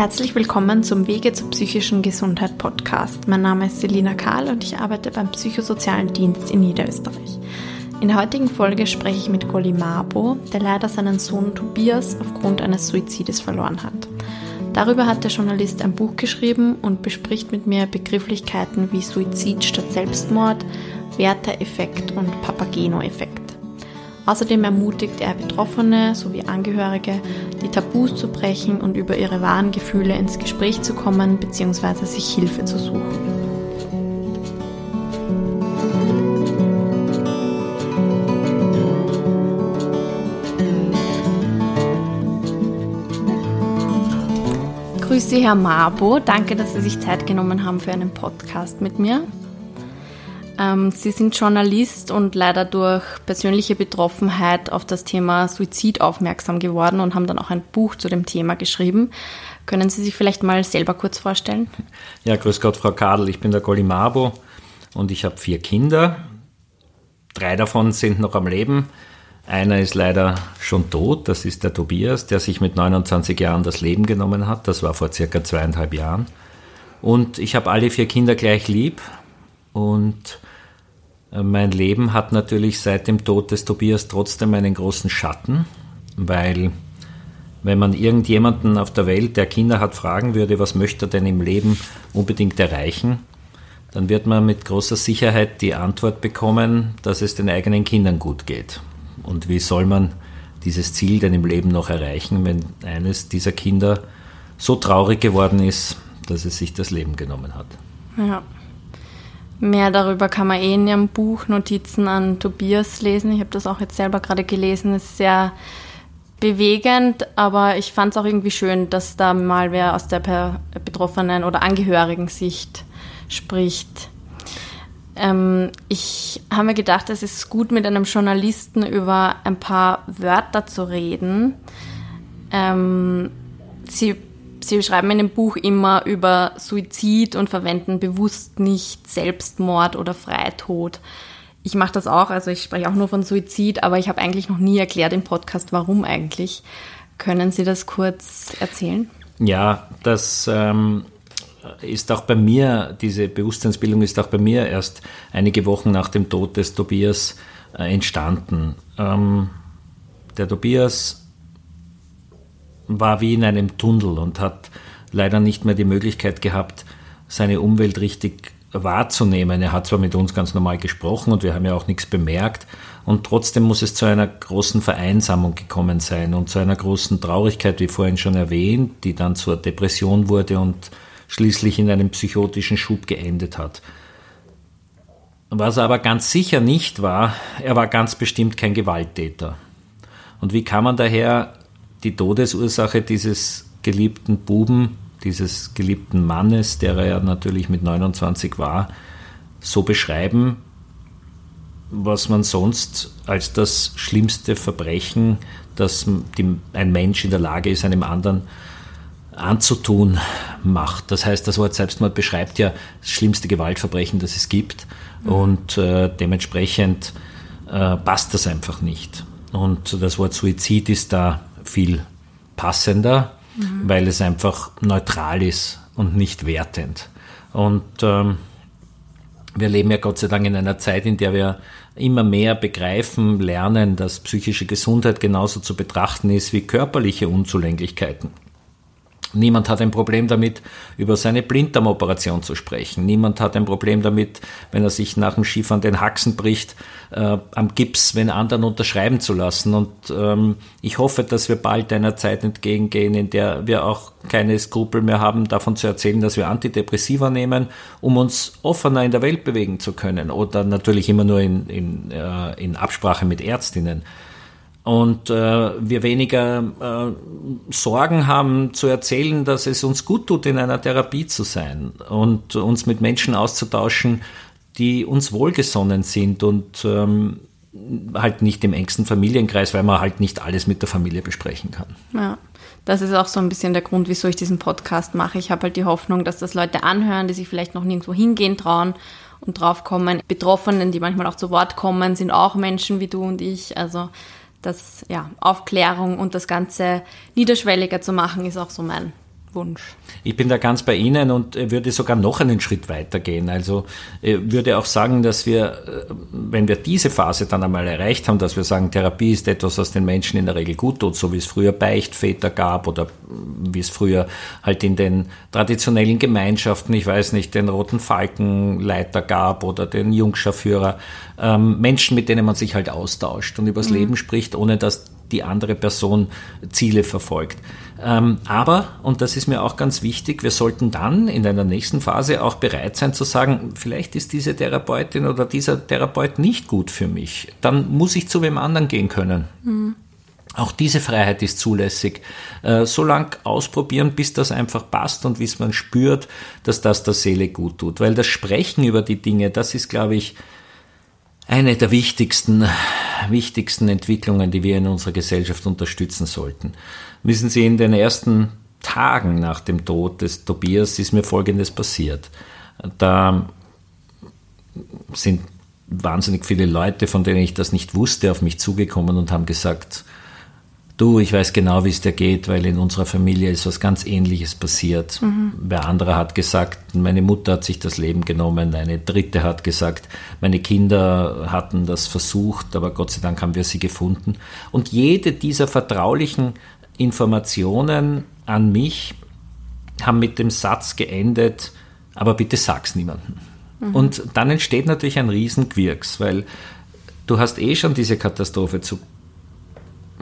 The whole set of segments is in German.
Herzlich willkommen zum Wege zur psychischen Gesundheit Podcast. Mein Name ist Selina Kahl und ich arbeite beim Psychosozialen Dienst in Niederösterreich. In der heutigen Folge spreche ich mit Goli Mabo, der leider seinen Sohn Tobias aufgrund eines Suizides verloren hat. Darüber hat der Journalist ein Buch geschrieben und bespricht mit mir Begrifflichkeiten wie Suizid statt Selbstmord, Werther-Effekt und Papageno-Effekt. Außerdem ermutigt er Betroffene sowie Angehörige, die Tabus zu brechen und über ihre wahren Gefühle ins Gespräch zu kommen bzw. sich Hilfe zu suchen. Grüße, Herr Mabo. Danke, dass Sie sich Zeit genommen haben für einen Podcast mit mir. Ähm, Sie sind Journalist und leider durch persönliche Betroffenheit auf das Thema Suizid aufmerksam geworden und haben dann auch ein Buch zu dem Thema geschrieben. Können Sie sich vielleicht mal selber kurz vorstellen? Ja, grüß Gott, Frau Kadel. Ich bin der Goli Mabo und ich habe vier Kinder. Drei davon sind noch am Leben. Einer ist leider schon tot, das ist der Tobias, der sich mit 29 Jahren das Leben genommen hat. Das war vor circa zweieinhalb Jahren. Und ich habe alle vier Kinder gleich lieb und mein Leben hat natürlich seit dem Tod des Tobias trotzdem einen großen Schatten, weil wenn man irgendjemanden auf der Welt, der Kinder hat, fragen würde, was möchte er denn im Leben unbedingt erreichen, dann wird man mit großer Sicherheit die Antwort bekommen, dass es den eigenen Kindern gut geht. Und wie soll man dieses Ziel denn im Leben noch erreichen, wenn eines dieser Kinder so traurig geworden ist, dass es sich das Leben genommen hat? Ja. Mehr darüber kann man eh in Ihrem Buch Notizen an Tobias lesen. Ich habe das auch jetzt selber gerade gelesen. Es ist sehr bewegend, aber ich fand es auch irgendwie schön, dass da mal wer aus der betroffenen oder angehörigen Sicht spricht. Ähm, ich habe mir gedacht, es ist gut, mit einem Journalisten über ein paar Wörter zu reden. Ähm, Sie Sie schreiben in dem Buch immer über Suizid und verwenden bewusst nicht Selbstmord oder Freitod. Ich mache das auch, also ich spreche auch nur von Suizid, aber ich habe eigentlich noch nie erklärt im Podcast, warum eigentlich. Können Sie das kurz erzählen? Ja, das ähm, ist auch bei mir, diese Bewusstseinsbildung ist auch bei mir erst einige Wochen nach dem Tod des Tobias äh, entstanden. Ähm, der Tobias war wie in einem Tunnel und hat leider nicht mehr die Möglichkeit gehabt, seine Umwelt richtig wahrzunehmen. Er hat zwar mit uns ganz normal gesprochen und wir haben ja auch nichts bemerkt und trotzdem muss es zu einer großen Vereinsamung gekommen sein und zu einer großen Traurigkeit, wie vorhin schon erwähnt, die dann zur Depression wurde und schließlich in einem psychotischen Schub geendet hat. Was er aber ganz sicher nicht war, er war ganz bestimmt kein Gewalttäter. Und wie kann man daher die Todesursache dieses geliebten Buben, dieses geliebten Mannes, der er ja natürlich mit 29 war, so beschreiben, was man sonst als das schlimmste Verbrechen, das ein Mensch in der Lage ist, einem anderen anzutun, macht. Das heißt, das Wort Selbstmord beschreibt ja das schlimmste Gewaltverbrechen, das es gibt. Mhm. Und äh, dementsprechend äh, passt das einfach nicht. Und das Wort Suizid ist da viel passender, mhm. weil es einfach neutral ist und nicht wertend. Und ähm, wir leben ja Gott sei Dank in einer Zeit, in der wir immer mehr begreifen, lernen, dass psychische Gesundheit genauso zu betrachten ist wie körperliche Unzulänglichkeiten. Niemand hat ein Problem damit, über seine Blinddarmoperation zu sprechen. Niemand hat ein Problem damit, wenn er sich nach dem Skifahren den Haxen bricht, äh, am Gips, wenn anderen unterschreiben zu lassen. Und ähm, ich hoffe, dass wir bald einer Zeit entgegengehen, in der wir auch keine Skrupel mehr haben, davon zu erzählen, dass wir Antidepressiva nehmen, um uns offener in der Welt bewegen zu können. Oder natürlich immer nur in, in, äh, in Absprache mit Ärztinnen und äh, wir weniger äh, Sorgen haben zu erzählen, dass es uns gut tut, in einer Therapie zu sein und uns mit Menschen auszutauschen, die uns wohlgesonnen sind und ähm, halt nicht im engsten Familienkreis, weil man halt nicht alles mit der Familie besprechen kann. Ja. Das ist auch so ein bisschen der Grund, wieso ich diesen Podcast mache. Ich habe halt die Hoffnung, dass das Leute anhören, die sich vielleicht noch nirgendwo hingehen trauen und draufkommen. Betroffenen, die manchmal auch zu Wort kommen, sind auch Menschen wie du und ich. Also das ja, Aufklärung und das Ganze niederschwelliger zu machen, ist auch so mein, Wunsch. Ich bin da ganz bei Ihnen und würde sogar noch einen Schritt weiter gehen. Also würde auch sagen, dass wir, äh, wenn wir diese Phase dann einmal erreicht haben, dass wir sagen, Therapie ist etwas, was den Menschen in der Regel gut tut, so wie es früher Beichtväter gab oder wie es früher halt in den traditionellen Gemeinschaften, ich weiß nicht, den Roten Falkenleiter gab oder den Jungscharführer, ähm, Menschen, mit denen man sich halt austauscht und übers mhm. Leben spricht, ohne dass die andere Person Ziele verfolgt. Ähm, aber, und das ist mir auch ganz wichtig, wir sollten dann in einer nächsten Phase auch bereit sein zu sagen, vielleicht ist diese Therapeutin oder dieser Therapeut nicht gut für mich. Dann muss ich zu wem anderen gehen können. Mhm. Auch diese Freiheit ist zulässig. Äh, so lang ausprobieren, bis das einfach passt und bis man spürt, dass das der Seele gut tut. Weil das Sprechen über die Dinge, das ist, glaube ich, eine der wichtigsten, wichtigsten Entwicklungen, die wir in unserer Gesellschaft unterstützen sollten. Wissen Sie, in den ersten Tagen nach dem Tod des Tobias ist mir Folgendes passiert. Da sind wahnsinnig viele Leute, von denen ich das nicht wusste, auf mich zugekommen und haben gesagt, du, ich weiß genau, wie es dir geht, weil in unserer Familie ist was ganz Ähnliches passiert. Mhm. Wer andere hat gesagt, meine Mutter hat sich das Leben genommen, eine dritte hat gesagt, meine Kinder hatten das versucht, aber Gott sei Dank haben wir sie gefunden. Und jede dieser vertraulichen Informationen an mich haben mit dem Satz geendet, aber bitte sag's niemandem. Mhm. Und dann entsteht natürlich ein Riesenquirks, weil du hast eh schon diese Katastrophe zu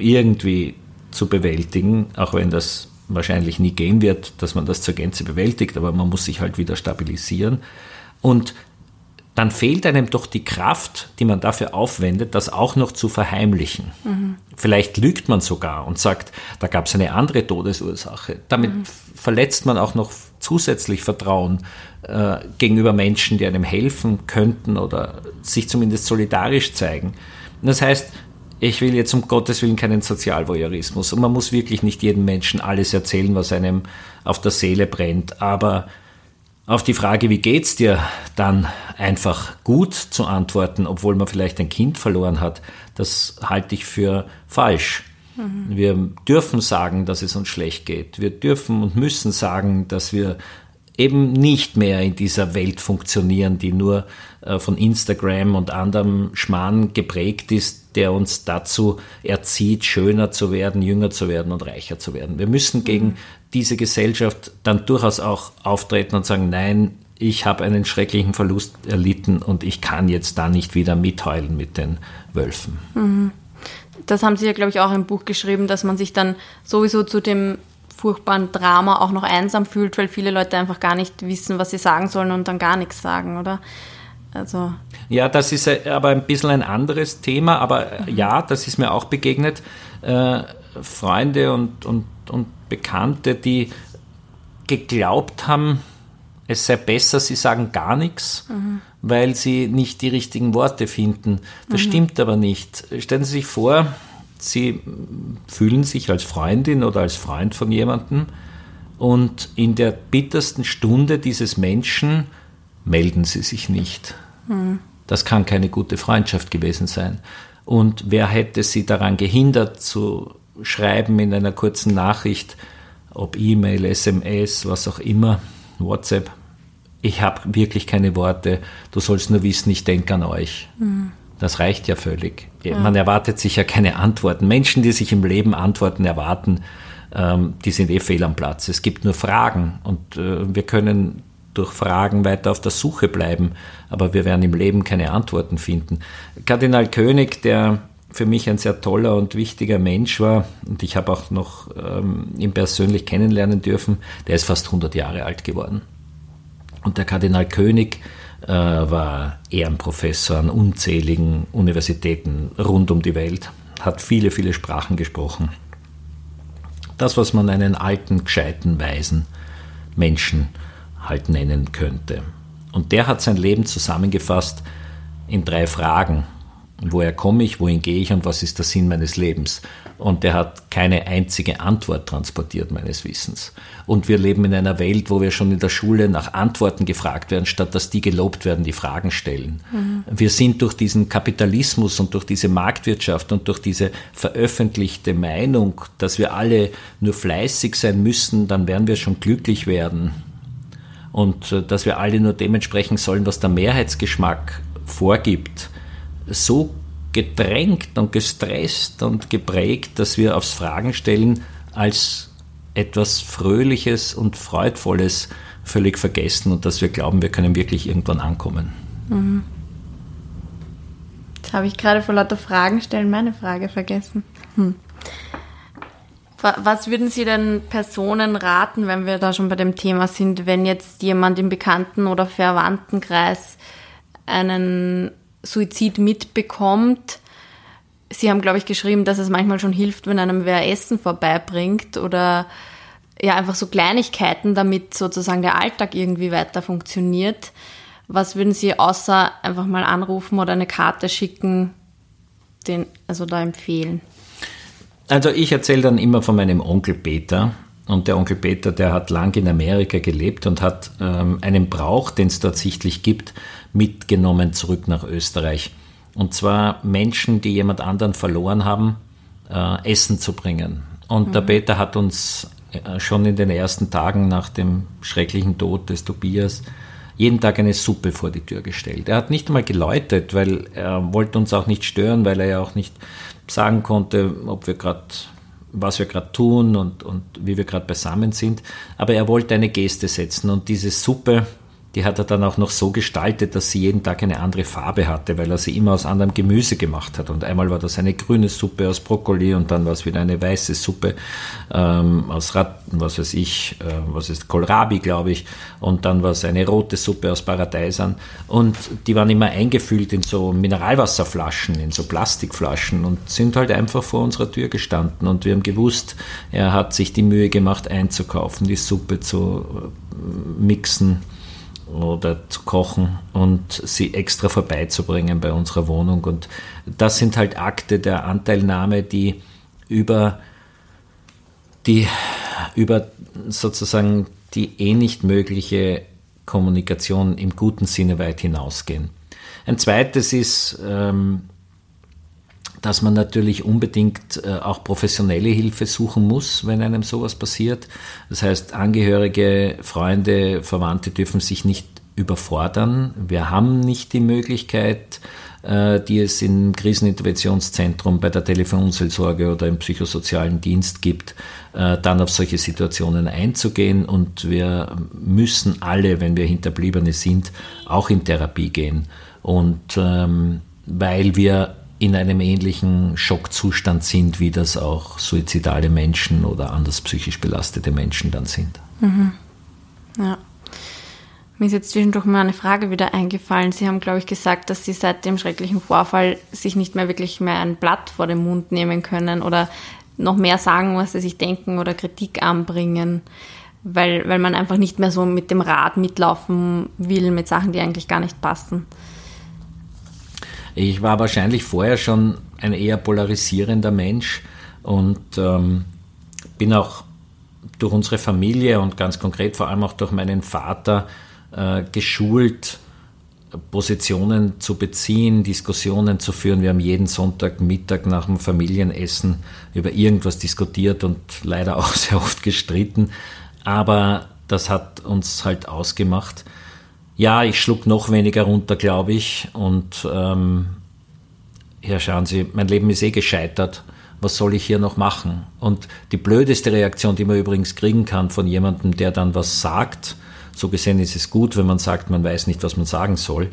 irgendwie zu bewältigen, auch wenn das wahrscheinlich nie gehen wird, dass man das zur Gänze bewältigt, aber man muss sich halt wieder stabilisieren. Und dann fehlt einem doch die Kraft, die man dafür aufwendet, das auch noch zu verheimlichen. Mhm. Vielleicht lügt man sogar und sagt, da gab es eine andere Todesursache. Damit mhm. verletzt man auch noch zusätzlich Vertrauen äh, gegenüber Menschen, die einem helfen könnten oder sich zumindest solidarisch zeigen. Das heißt, ich will jetzt um Gottes Willen keinen Sozialvoyeurismus und man muss wirklich nicht jedem Menschen alles erzählen, was einem auf der Seele brennt, aber auf die Frage, wie geht's dir, dann einfach gut zu antworten, obwohl man vielleicht ein Kind verloren hat, das halte ich für falsch. Mhm. Wir dürfen sagen, dass es uns schlecht geht. Wir dürfen und müssen sagen, dass wir eben nicht mehr in dieser Welt funktionieren, die nur äh, von Instagram und anderem Schmarrn geprägt ist, der uns dazu erzieht, schöner zu werden, jünger zu werden und reicher zu werden. Wir müssen gegen diese Gesellschaft dann durchaus auch auftreten und sagen, nein, ich habe einen schrecklichen Verlust erlitten und ich kann jetzt da nicht wieder mitheulen mit den Wölfen. Mhm. Das haben Sie ja, glaube ich, auch im Buch geschrieben, dass man sich dann sowieso zu dem furchtbaren Drama auch noch einsam fühlt, weil viele Leute einfach gar nicht wissen, was sie sagen sollen und dann gar nichts sagen, oder? Also. Ja, das ist aber ein bisschen ein anderes Thema, aber mhm. ja, das ist mir auch begegnet. Äh, Freunde und, und, und Bekannte, die geglaubt haben, es sei besser, sie sagen gar nichts, mhm. weil sie nicht die richtigen Worte finden. Das mhm. stimmt aber nicht. Stellen Sie sich vor, Sie fühlen sich als Freundin oder als Freund von jemandem und in der bittersten Stunde dieses Menschen melden Sie sich nicht. Mhm. Das kann keine gute Freundschaft gewesen sein. Und wer hätte Sie daran gehindert zu schreiben in einer kurzen Nachricht, ob E-Mail, SMS, was auch immer, WhatsApp, ich habe wirklich keine Worte, du sollst nur wissen, ich denke an euch. Mhm. Das reicht ja völlig. Ja. Man erwartet sich ja keine Antworten. Menschen, die sich im Leben Antworten erwarten, ähm, die sind eh fehl am Platz. Es gibt nur Fragen und äh, wir können durch Fragen weiter auf der Suche bleiben, aber wir werden im Leben keine Antworten finden. Kardinal König, der für mich ein sehr toller und wichtiger Mensch war und ich habe auch noch ähm, ihn persönlich kennenlernen dürfen, der ist fast 100 Jahre alt geworden. Und der Kardinal König war Ehrenprofessor an unzähligen Universitäten rund um die Welt, hat viele, viele Sprachen gesprochen. Das, was man einen alten, gescheiten, weisen Menschen halt nennen könnte. Und der hat sein Leben zusammengefasst in drei Fragen. Woher komme ich, wohin gehe ich und was ist der Sinn meines Lebens. Und der hat keine einzige Antwort transportiert, meines Wissens. Und wir leben in einer Welt, wo wir schon in der Schule nach Antworten gefragt werden, statt dass die gelobt werden, die Fragen stellen. Mhm. Wir sind durch diesen Kapitalismus und durch diese Marktwirtschaft und durch diese veröffentlichte Meinung, dass wir alle nur fleißig sein müssen, dann werden wir schon glücklich werden. Und äh, dass wir alle nur dementsprechend sollen, was der Mehrheitsgeschmack vorgibt, so gedrängt und gestresst und geprägt, dass wir aufs Fragen stellen als etwas Fröhliches und Freudvolles völlig vergessen und dass wir glauben, wir können wirklich irgendwann ankommen. Mhm. Jetzt habe ich gerade vor lauter Fragen stellen meine Frage vergessen. Hm. Was würden Sie denn Personen raten, wenn wir da schon bei dem Thema sind, wenn jetzt jemand im Bekannten- oder Verwandtenkreis einen Suizid mitbekommt. Sie haben, glaube ich, geschrieben, dass es manchmal schon hilft, wenn einem wer Essen vorbeibringt oder ja, einfach so Kleinigkeiten, damit sozusagen der Alltag irgendwie weiter funktioniert. Was würden Sie außer einfach mal anrufen oder eine Karte schicken, den, also da empfehlen? Also ich erzähle dann immer von meinem Onkel Peter. Und der Onkel Peter, der hat lang in Amerika gelebt und hat ähm, einen Brauch, den es dort sichtlich gibt, mitgenommen zurück nach Österreich. Und zwar Menschen, die jemand anderen verloren haben, äh, Essen zu bringen. Und mhm. der Peter hat uns äh, schon in den ersten Tagen nach dem schrecklichen Tod des Tobias jeden Tag eine Suppe vor die Tür gestellt. Er hat nicht einmal geläutet, weil er wollte uns auch nicht stören, weil er ja auch nicht sagen konnte, ob wir gerade was wir gerade tun und, und wie wir gerade beisammen sind. Aber er wollte eine Geste setzen und diese Suppe die hat er dann auch noch so gestaltet, dass sie jeden Tag eine andere Farbe hatte, weil er sie immer aus anderem Gemüse gemacht hat. Und einmal war das eine grüne Suppe aus Brokkoli und dann war es wieder eine weiße Suppe ähm, aus Ratten, was weiß ich, äh, was ist Kohlrabi, glaube ich. Und dann war es eine rote Suppe aus Paradeisern. Und die waren immer eingefüllt in so Mineralwasserflaschen, in so Plastikflaschen und sind halt einfach vor unserer Tür gestanden. Und wir haben gewusst, er hat sich die Mühe gemacht einzukaufen, die Suppe zu äh, mixen oder zu kochen und sie extra vorbeizubringen bei unserer Wohnung. Und das sind halt Akte der Anteilnahme, die über die über sozusagen die eh nicht mögliche Kommunikation im guten Sinne weit hinausgehen. Ein zweites ist, ähm, dass man natürlich unbedingt äh, auch professionelle Hilfe suchen muss, wenn einem sowas passiert. Das heißt, Angehörige, Freunde, Verwandte dürfen sich nicht überfordern. Wir haben nicht die Möglichkeit, äh, die es im Kriseninterventionszentrum bei der Telefonseelsorge oder im psychosozialen Dienst gibt, äh, dann auf solche Situationen einzugehen. Und wir müssen alle, wenn wir Hinterbliebene sind, auch in Therapie gehen. Und ähm, weil wir in einem ähnlichen Schockzustand sind, wie das auch suizidale Menschen oder anders psychisch belastete Menschen dann sind. Mhm. Ja. Mir ist jetzt zwischendurch mal eine Frage wieder eingefallen. Sie haben, glaube ich, gesagt, dass Sie seit dem schrecklichen Vorfall sich nicht mehr wirklich mehr ein Blatt vor den Mund nehmen können oder noch mehr sagen, was Sie sich denken oder Kritik anbringen, weil, weil man einfach nicht mehr so mit dem Rad mitlaufen will mit Sachen, die eigentlich gar nicht passen. Ich war wahrscheinlich vorher schon ein eher polarisierender Mensch und ähm, bin auch durch unsere Familie und ganz konkret vor allem auch durch meinen Vater äh, geschult, Positionen zu beziehen, Diskussionen zu führen. Wir haben jeden Sonntagmittag nach dem Familienessen über irgendwas diskutiert und leider auch sehr oft gestritten. Aber das hat uns halt ausgemacht. Ja, ich schlug noch weniger runter, glaube ich. Und ähm, ja, schauen Sie, mein Leben ist eh gescheitert. Was soll ich hier noch machen? Und die blödeste Reaktion, die man übrigens kriegen kann von jemandem, der dann was sagt, so gesehen ist es gut, wenn man sagt, man weiß nicht, was man sagen soll,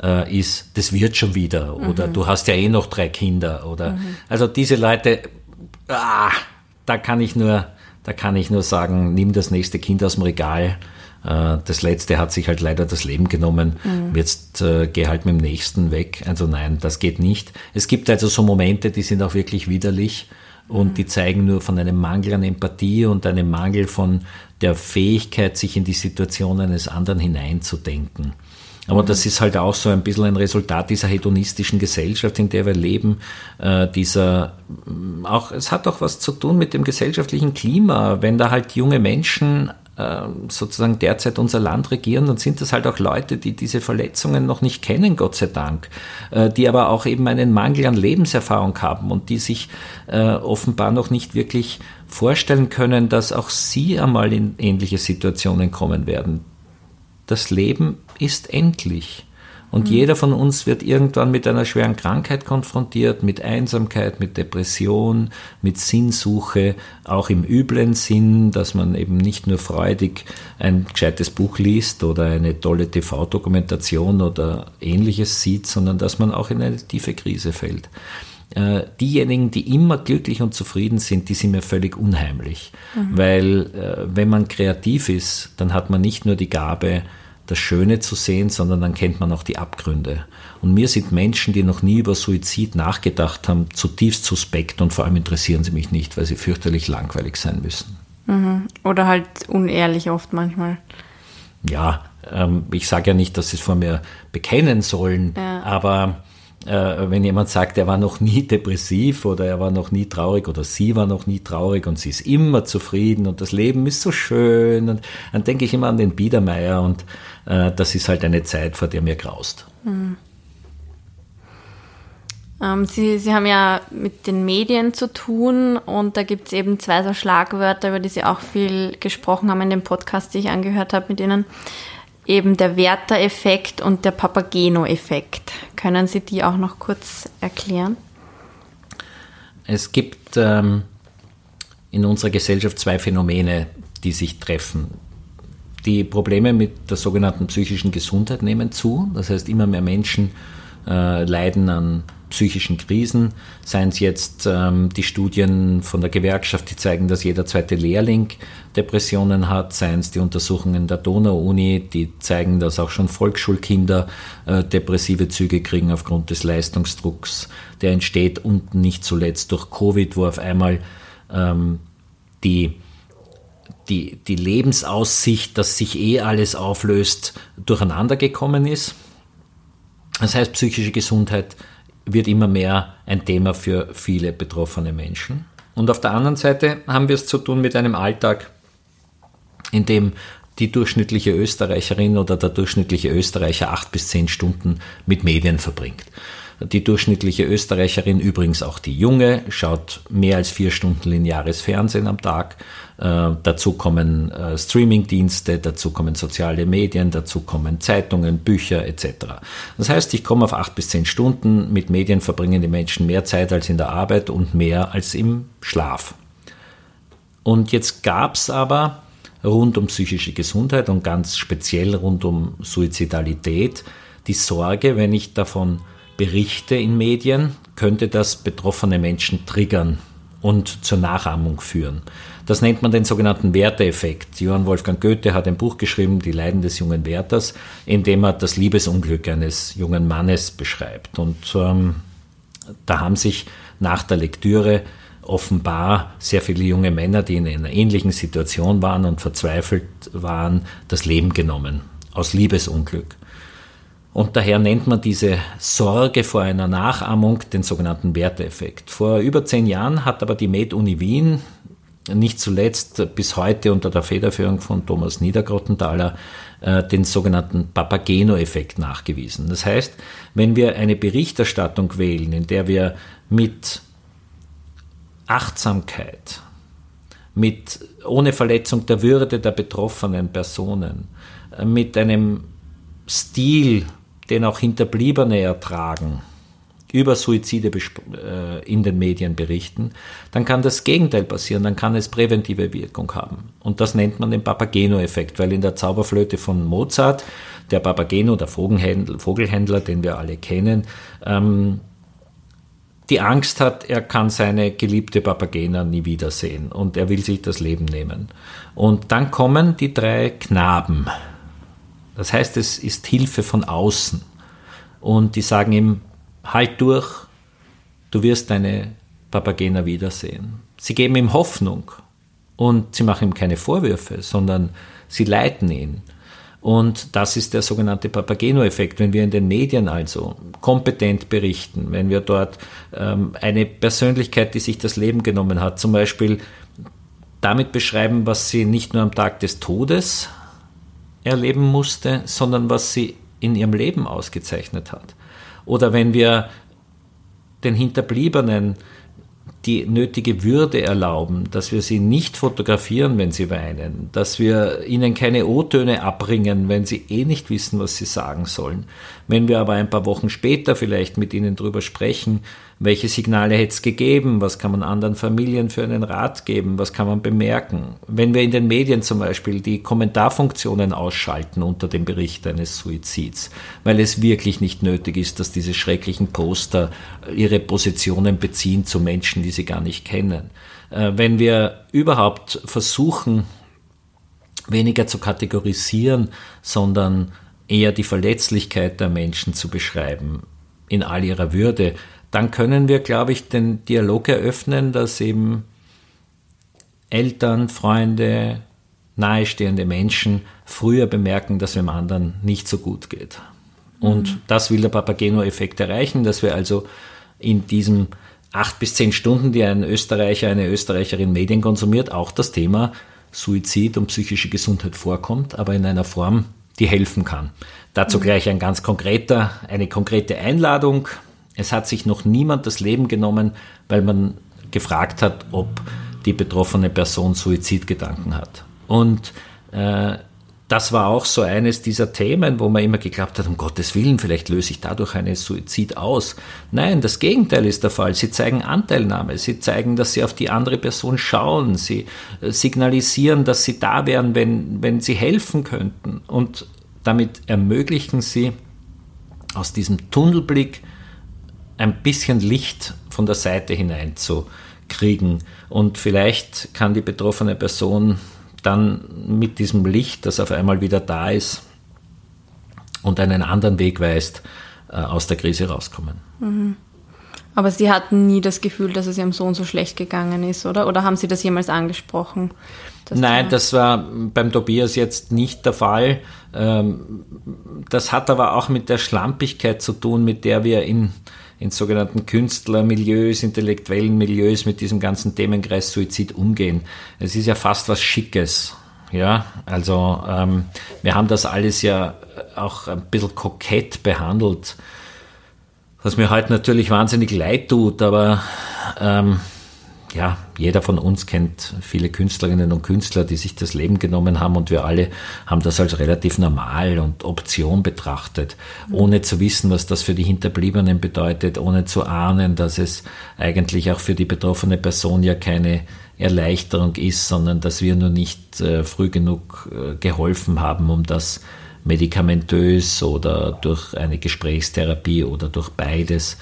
äh, ist, das wird schon wieder oder mhm. du hast ja eh noch drei Kinder oder mhm. also diese Leute, ah, da kann ich nur, da kann ich nur sagen, nimm das nächste Kind aus dem Regal das letzte hat sich halt leider das Leben genommen. Mhm. Jetzt äh, geh halt mit dem nächsten weg. Also nein, das geht nicht. Es gibt also so Momente, die sind auch wirklich widerlich und mhm. die zeigen nur von einem Mangel an Empathie und einem Mangel von der Fähigkeit, sich in die Situation eines anderen hineinzudenken. Aber mhm. das ist halt auch so ein bisschen ein Resultat dieser hedonistischen Gesellschaft, in der wir leben. Äh, dieser, auch, es hat auch was zu tun mit dem gesellschaftlichen Klima. Wenn da halt junge Menschen sozusagen derzeit unser Land regieren, dann sind das halt auch Leute, die diese Verletzungen noch nicht kennen, Gott sei Dank, äh, die aber auch eben einen Mangel an Lebenserfahrung haben und die sich äh, offenbar noch nicht wirklich vorstellen können, dass auch sie einmal in ähnliche Situationen kommen werden. Das Leben ist endlich. Und mhm. jeder von uns wird irgendwann mit einer schweren Krankheit konfrontiert, mit Einsamkeit, mit Depression, mit Sinnsuche, auch im üblen Sinn, dass man eben nicht nur freudig ein gescheites Buch liest oder eine tolle TV-Dokumentation oder ähnliches sieht, sondern dass man auch in eine tiefe Krise fällt. Äh, diejenigen, die immer glücklich und zufrieden sind, die sind mir völlig unheimlich. Mhm. Weil äh, wenn man kreativ ist, dann hat man nicht nur die Gabe, das Schöne zu sehen, sondern dann kennt man auch die Abgründe. Und mir sind Menschen, die noch nie über Suizid nachgedacht haben, zutiefst suspekt und vor allem interessieren sie mich nicht, weil sie fürchterlich langweilig sein müssen. Mhm. Oder halt unehrlich oft manchmal. Ja, ähm, ich sage ja nicht, dass sie es vor mir bekennen sollen, ja. aber äh, wenn jemand sagt, er war noch nie depressiv oder er war noch nie traurig oder sie war noch nie traurig und sie ist immer zufrieden und das Leben ist so schön, und dann denke ich immer an den Biedermeier und das ist halt eine Zeit, vor der mir graust. Mhm. Sie, Sie haben ja mit den Medien zu tun und da gibt es eben zwei so Schlagwörter, über die Sie auch viel gesprochen haben in dem Podcast, den ich angehört habe mit Ihnen eben der Werther-Effekt und der Papageno-Effekt. Können Sie die auch noch kurz erklären? Es gibt ähm, in unserer Gesellschaft zwei Phänomene, die sich treffen. Die Probleme mit der sogenannten psychischen Gesundheit nehmen zu. Das heißt, immer mehr Menschen äh, leiden an psychischen Krisen, seien es jetzt ähm, die Studien von der Gewerkschaft, die zeigen, dass jeder zweite Lehrling Depressionen hat, seien es die Untersuchungen der Donau-Uni, die zeigen, dass auch schon Volksschulkinder äh, depressive Züge kriegen aufgrund des Leistungsdrucks, der entsteht und nicht zuletzt durch Covid, wo auf einmal ähm, die die, die Lebensaussicht, dass sich eh alles auflöst, durcheinander gekommen ist. Das heißt, psychische Gesundheit wird immer mehr ein Thema für viele betroffene Menschen. Und auf der anderen Seite haben wir es zu tun mit einem Alltag, in dem die durchschnittliche Österreicherin oder der durchschnittliche Österreicher acht bis zehn Stunden mit Medien verbringt. Die durchschnittliche Österreicherin, übrigens auch die junge, schaut mehr als vier Stunden lineares Fernsehen am Tag. Äh, dazu kommen äh, Streamingdienste, dazu kommen soziale Medien, dazu kommen Zeitungen, Bücher etc. Das heißt, ich komme auf acht bis zehn Stunden. Mit Medien verbringen die Menschen mehr Zeit als in der Arbeit und mehr als im Schlaf. Und jetzt gab es aber rund um psychische Gesundheit und ganz speziell rund um Suizidalität die Sorge, wenn ich davon berichte in Medien, könnte das betroffene Menschen triggern und zur Nachahmung führen. Das nennt man den sogenannten Werteeffekt. Johann Wolfgang Goethe hat ein Buch geschrieben, Die Leiden des jungen Werthers, in dem er das Liebesunglück eines jungen Mannes beschreibt. Und ähm, da haben sich nach der Lektüre offenbar sehr viele junge Männer, die in einer ähnlichen Situation waren und verzweifelt waren, das Leben genommen aus Liebesunglück. Und daher nennt man diese Sorge vor einer Nachahmung den sogenannten Werteeffekt. Vor über zehn Jahren hat aber die Med-Uni Wien nicht zuletzt bis heute unter der Federführung von Thomas Niedergrottenthaler äh, den sogenannten Papageno-Effekt nachgewiesen. Das heißt, wenn wir eine Berichterstattung wählen, in der wir mit Achtsamkeit, mit ohne Verletzung der Würde der betroffenen Personen, äh, mit einem Stil den auch Hinterbliebene ertragen, über Suizide äh, in den Medien berichten, dann kann das Gegenteil passieren, dann kann es präventive Wirkung haben. Und das nennt man den Papageno-Effekt, weil in der Zauberflöte von Mozart, der Papageno, der Vogelhändler, den wir alle kennen, ähm, die Angst hat, er kann seine geliebte Papagena nie wiedersehen und er will sich das Leben nehmen. Und dann kommen die drei Knaben, das heißt, es ist Hilfe von außen. Und die sagen ihm, halt durch, du wirst deine Papagena wiedersehen. Sie geben ihm Hoffnung und sie machen ihm keine Vorwürfe, sondern sie leiten ihn. Und das ist der sogenannte Papageno-Effekt. Wenn wir in den Medien also kompetent berichten, wenn wir dort ähm, eine Persönlichkeit, die sich das Leben genommen hat, zum Beispiel damit beschreiben, was sie nicht nur am Tag des Todes erleben musste, sondern was sie in ihrem Leben ausgezeichnet hat. Oder wenn wir den Hinterbliebenen die nötige Würde erlauben, dass wir sie nicht fotografieren, wenn sie weinen, dass wir ihnen keine O-Töne abbringen, wenn sie eh nicht wissen, was sie sagen sollen. Wenn wir aber ein paar Wochen später vielleicht mit ihnen darüber sprechen, welche Signale hätte es gegeben? Was kann man anderen Familien für einen Rat geben? Was kann man bemerken? Wenn wir in den Medien zum Beispiel die Kommentarfunktionen ausschalten unter dem Bericht eines Suizids, weil es wirklich nicht nötig ist, dass diese schrecklichen Poster ihre Positionen beziehen zu Menschen, die sie gar nicht kennen. Äh, wenn wir überhaupt versuchen, weniger zu kategorisieren, sondern eher die Verletzlichkeit der Menschen zu beschreiben in all ihrer Würde, dann können wir, glaube ich, den Dialog eröffnen, dass eben Eltern, Freunde, nahestehende Menschen früher bemerken, dass es dem anderen nicht so gut geht. Und mhm. das will der Papageno-Effekt erreichen, dass wir also in diesen acht bis zehn Stunden, die ein Österreicher, eine Österreicherin Medien konsumiert, auch das Thema Suizid und psychische Gesundheit vorkommt, aber in einer Form, die helfen kann. Dazu mhm. gleich ein ganz konkreter, eine konkrete Einladung es hat sich noch niemand das Leben genommen, weil man gefragt hat, ob die betroffene Person Suizidgedanken hat. Und äh, das war auch so eines dieser Themen, wo man immer geglaubt hat, um Gottes Willen, vielleicht löse ich dadurch einen Suizid aus. Nein, das Gegenteil ist der Fall. Sie zeigen Anteilnahme, sie zeigen, dass sie auf die andere Person schauen, sie äh, signalisieren, dass sie da wären, wenn, wenn sie helfen könnten. Und damit ermöglichen sie aus diesem Tunnelblick ein bisschen Licht von der Seite hineinzukriegen. Und vielleicht kann die betroffene Person dann mit diesem Licht, das auf einmal wieder da ist und einen anderen Weg weist, äh, aus der Krise rauskommen. Mhm. Aber Sie hatten nie das Gefühl, dass es Ihrem Sohn so schlecht gegangen ist, oder? Oder haben Sie das jemals angesprochen? Nein, das war beim Tobias jetzt nicht der Fall. Ähm, das hat aber auch mit der Schlampigkeit zu tun, mit der wir in in sogenannten Künstlermilieus, intellektuellen Milieus mit diesem ganzen Themenkreis Suizid umgehen. Es ist ja fast was Schickes. Ja, also ähm, wir haben das alles ja auch ein bisschen kokett behandelt, was mir heute natürlich wahnsinnig leid tut, aber ähm, ja, jeder von uns kennt viele Künstlerinnen und Künstler, die sich das Leben genommen haben und wir alle haben das als relativ normal und Option betrachtet, ohne zu wissen, was das für die Hinterbliebenen bedeutet, ohne zu ahnen, dass es eigentlich auch für die betroffene Person ja keine Erleichterung ist, sondern dass wir nur nicht äh, früh genug äh, geholfen haben, um das medikamentös oder durch eine Gesprächstherapie oder durch beides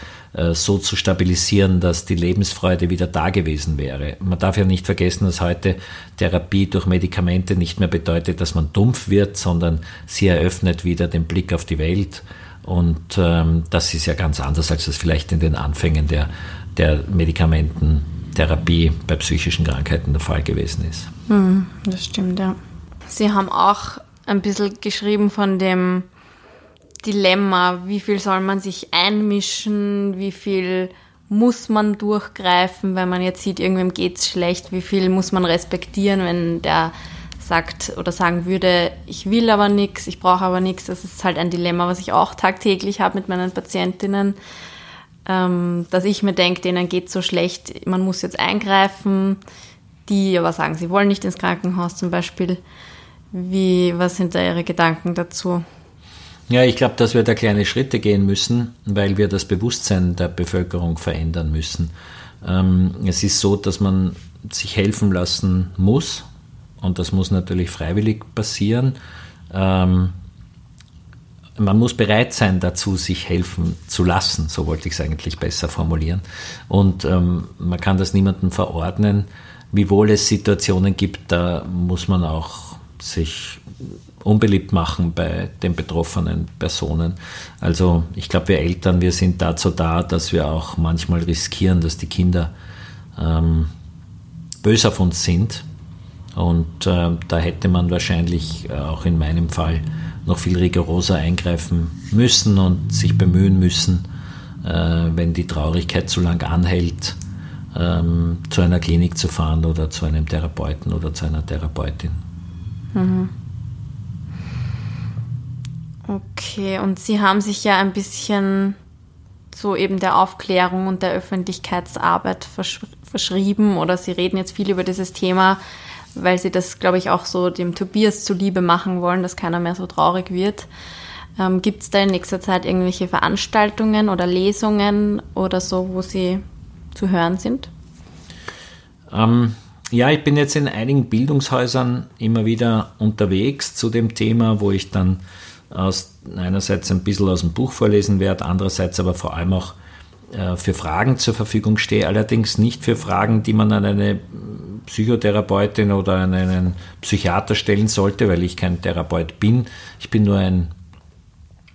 so zu stabilisieren, dass die Lebensfreude wieder da gewesen wäre. Man darf ja nicht vergessen, dass heute Therapie durch Medikamente nicht mehr bedeutet, dass man dumpf wird, sondern sie eröffnet wieder den Blick auf die Welt. Und ähm, das ist ja ganz anders, als das vielleicht in den Anfängen der, der Medikamententherapie bei psychischen Krankheiten der Fall gewesen ist. Hm, das stimmt, ja. Sie haben auch ein bisschen geschrieben von dem Dilemma, wie viel soll man sich einmischen, wie viel muss man durchgreifen, wenn man jetzt sieht, irgendwem geht's schlecht, wie viel muss man respektieren, wenn der sagt oder sagen würde, ich will aber nichts, ich brauche aber nichts. Das ist halt ein Dilemma, was ich auch tagtäglich habe mit meinen Patientinnen, ähm, dass ich mir denke, denen geht so schlecht, man muss jetzt eingreifen, die aber sagen, sie wollen nicht ins Krankenhaus zum Beispiel. Wie, was sind da Ihre Gedanken dazu? Ja, ich glaube, dass wir da kleine Schritte gehen müssen, weil wir das Bewusstsein der Bevölkerung verändern müssen. Ähm, es ist so, dass man sich helfen lassen muss und das muss natürlich freiwillig passieren. Ähm, man muss bereit sein dazu, sich helfen zu lassen, so wollte ich es eigentlich besser formulieren. Und ähm, man kann das niemandem verordnen, wiewohl es Situationen gibt, da muss man auch sich unbeliebt machen bei den betroffenen Personen. Also ich glaube, wir Eltern, wir sind dazu da, dass wir auch manchmal riskieren, dass die Kinder ähm, böse auf uns sind Und äh, da hätte man wahrscheinlich äh, auch in meinem Fall noch viel rigoroser eingreifen müssen und sich bemühen müssen, äh, wenn die Traurigkeit zu lang anhält, ähm, zu einer Klinik zu fahren oder zu einem Therapeuten oder zu einer Therapeutin. Mhm. Okay, und Sie haben sich ja ein bisschen so eben der Aufklärung und der Öffentlichkeitsarbeit versch verschrieben oder Sie reden jetzt viel über dieses Thema, weil Sie das, glaube ich, auch so dem Tobias zuliebe machen wollen, dass keiner mehr so traurig wird. Ähm, Gibt es da in nächster Zeit irgendwelche Veranstaltungen oder Lesungen oder so, wo Sie zu hören sind? Ähm, ja, ich bin jetzt in einigen Bildungshäusern immer wieder unterwegs zu dem Thema, wo ich dann aus, einerseits ein bisschen aus dem Buch vorlesen werde, andererseits aber vor allem auch äh, für Fragen zur Verfügung stehe, allerdings nicht für Fragen, die man an eine Psychotherapeutin oder an einen Psychiater stellen sollte, weil ich kein Therapeut bin. Ich bin nur ein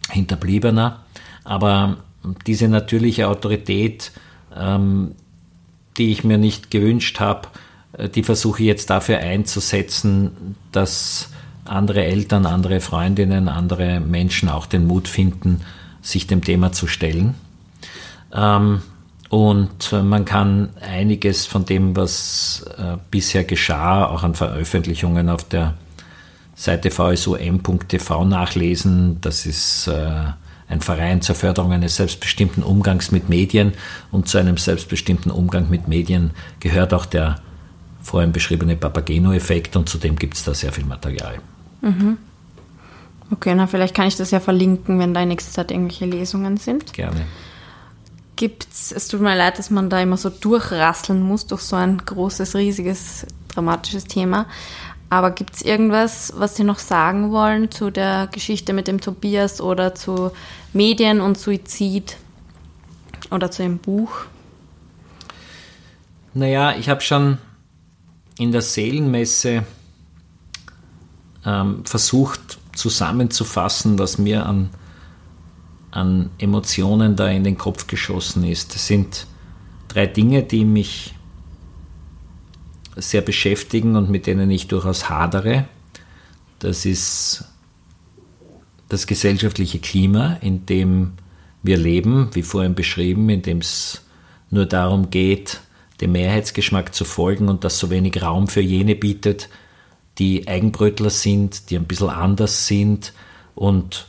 Hinterbliebener. Aber diese natürliche Autorität, ähm, die ich mir nicht gewünscht habe, äh, die versuche ich jetzt dafür einzusetzen, dass andere Eltern, andere Freundinnen, andere Menschen auch den Mut finden, sich dem Thema zu stellen. Ähm, und man kann einiges von dem, was äh, bisher geschah, auch an Veröffentlichungen auf der Seite vsom.tv nachlesen. Das ist äh, ein Verein zur Förderung eines selbstbestimmten Umgangs mit Medien. Und zu einem selbstbestimmten Umgang mit Medien gehört auch der vorhin beschriebene Papageno-Effekt und zudem gibt es da sehr viel Material. Mhm. Okay, na vielleicht kann ich das ja verlinken, wenn da in nächster Zeit irgendwelche Lesungen sind. Gerne. Gibt's, es tut mir leid, dass man da immer so durchrasseln muss durch so ein großes, riesiges, dramatisches Thema. Aber gibt es irgendwas, was Sie noch sagen wollen zu der Geschichte mit dem Tobias oder zu Medien und Suizid oder zu dem Buch? Naja, ich habe schon in der Seelenmesse ähm, versucht zusammenzufassen, was mir an, an Emotionen da in den Kopf geschossen ist. Das sind drei Dinge, die mich sehr beschäftigen und mit denen ich durchaus hadere. Das ist das gesellschaftliche Klima, in dem wir leben, wie vorhin beschrieben, in dem es nur darum geht, dem Mehrheitsgeschmack zu folgen und das so wenig Raum für jene bietet, die Eigenbrötler sind, die ein bisschen anders sind und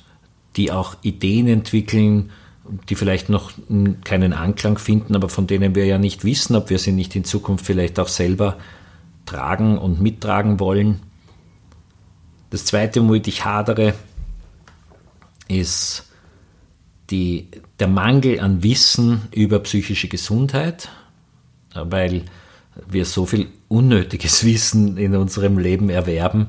die auch Ideen entwickeln, die vielleicht noch keinen Anklang finden, aber von denen wir ja nicht wissen, ob wir sie nicht in Zukunft vielleicht auch selber tragen und mittragen wollen. Das Zweite, womit ich hadere, ist die, der Mangel an Wissen über psychische Gesundheit, weil wir so viel unnötiges Wissen in unserem Leben erwerben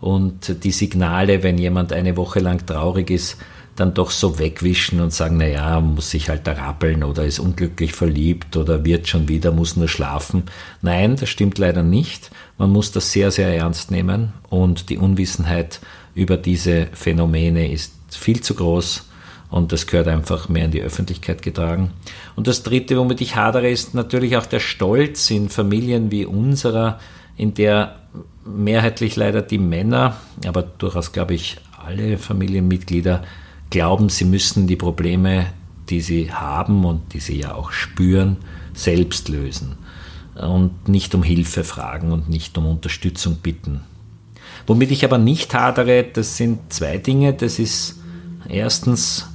und die Signale, wenn jemand eine Woche lang traurig ist, dann doch so wegwischen und sagen, naja, muss sich halt da rappeln oder ist unglücklich verliebt oder wird schon wieder, muss nur schlafen. Nein, das stimmt leider nicht. Man muss das sehr, sehr ernst nehmen und die Unwissenheit über diese Phänomene ist viel zu groß und das gehört einfach mehr in die Öffentlichkeit getragen. Und das Dritte, womit ich hadere, ist natürlich auch der Stolz in Familien wie unserer, in der mehrheitlich leider die Männer, aber durchaus glaube ich alle Familienmitglieder glauben, sie müssen die Probleme, die sie haben und die sie ja auch spüren, selbst lösen und nicht um Hilfe fragen und nicht um Unterstützung bitten. Womit ich aber nicht hadere, das sind zwei Dinge. Das ist erstens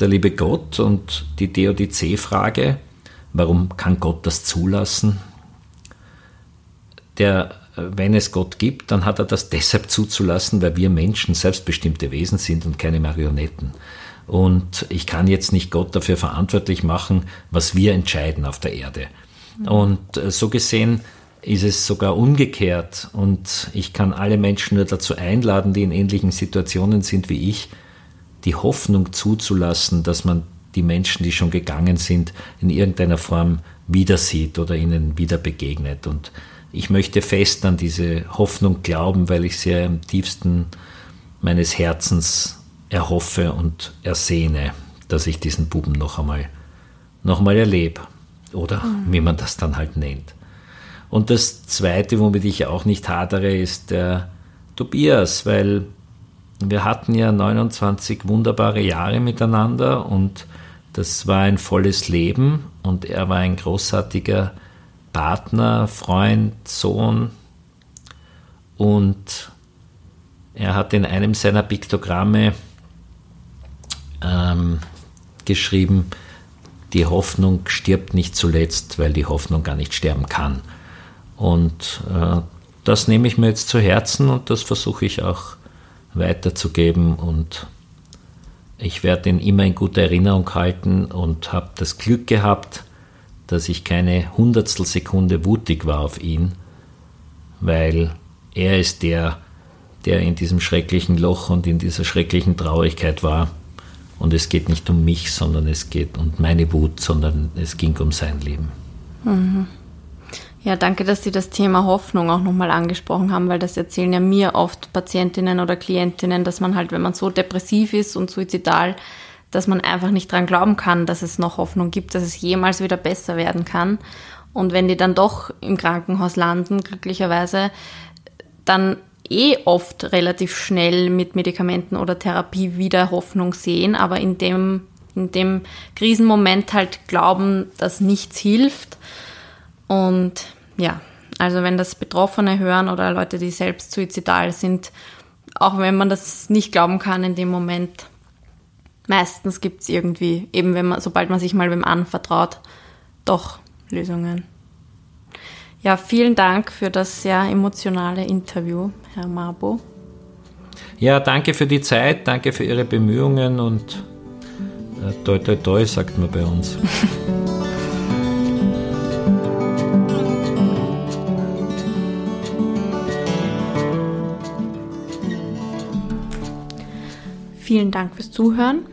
der liebe Gott und die DODC-Frage, warum kann Gott das zulassen? Der, wenn es Gott gibt, dann hat er das deshalb zuzulassen, weil wir Menschen selbstbestimmte Wesen sind und keine Marionetten. Und ich kann jetzt nicht Gott dafür verantwortlich machen, was wir entscheiden auf der Erde. Und äh, so gesehen ist es sogar umgekehrt. Und ich kann alle Menschen nur dazu einladen, die in ähnlichen Situationen sind wie ich, die Hoffnung zuzulassen, dass man die Menschen, die schon gegangen sind, in irgendeiner Form wieder sieht oder ihnen wieder begegnet. Und ich möchte fest an diese Hoffnung glauben, weil ich sie im tiefsten meines Herzens erhoffe und ersehne, dass ich diesen Buben noch einmal, noch einmal erlebe. Oder mhm. wie man das dann halt nennt. Und das Zweite, womit ich auch nicht hadere, ist der Tobias, weil wir hatten ja 29 wunderbare Jahre miteinander und das war ein volles Leben und er war ein großartiger Partner, Freund, Sohn und er hat in einem seiner Piktogramme ähm, geschrieben, die Hoffnung stirbt nicht zuletzt, weil die Hoffnung gar nicht sterben kann. Und äh, das nehme ich mir jetzt zu Herzen und das versuche ich auch weiterzugeben und ich werde ihn immer in guter Erinnerung halten und habe das Glück gehabt, dass ich keine Hundertstel Sekunde wutig war auf ihn, weil er ist der, der in diesem schrecklichen Loch und in dieser schrecklichen Traurigkeit war. Und es geht nicht um mich, sondern es geht um meine Wut, sondern es ging um sein Leben. Mhm. Ja, danke, dass Sie das Thema Hoffnung auch nochmal angesprochen haben, weil das erzählen ja mir oft Patientinnen oder Klientinnen, dass man halt, wenn man so depressiv ist und suizidal, dass man einfach nicht dran glauben kann, dass es noch Hoffnung gibt, dass es jemals wieder besser werden kann. Und wenn die dann doch im Krankenhaus landen, glücklicherweise, dann eh oft relativ schnell mit Medikamenten oder Therapie wieder Hoffnung sehen, aber in dem, in dem Krisenmoment halt glauben, dass nichts hilft und ja, also wenn das Betroffene hören oder Leute, die selbst suizidal sind, auch wenn man das nicht glauben kann in dem Moment, meistens gibt es irgendwie, eben wenn man, sobald man sich mal wem anvertraut, doch Lösungen. Ja, vielen Dank für das sehr emotionale Interview, Herr Mabo. Ja, danke für die Zeit, danke für Ihre Bemühungen und äh, toi toi toi, sagt man bei uns. Vielen Dank fürs Zuhören.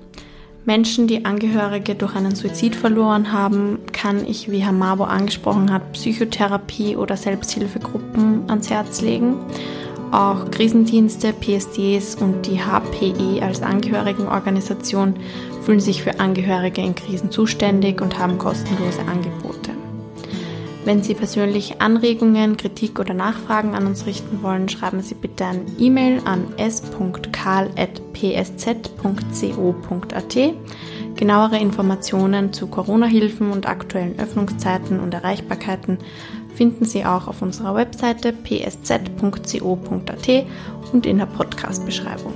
Menschen, die Angehörige durch einen Suizid verloren haben, kann ich, wie Herr Mabo angesprochen hat, Psychotherapie oder Selbsthilfegruppen ans Herz legen. Auch Krisendienste, PSDs und die HPE als Angehörigenorganisation fühlen sich für Angehörige in Krisen zuständig und haben kostenlose Angebote. Wenn Sie persönlich Anregungen, Kritik oder Nachfragen an uns richten wollen, schreiben Sie bitte ein E-Mail an s.karl.psz.co.at. Genauere Informationen zu Corona-Hilfen und aktuellen Öffnungszeiten und Erreichbarkeiten finden Sie auch auf unserer Webseite psz.co.at und in der Podcast-Beschreibung.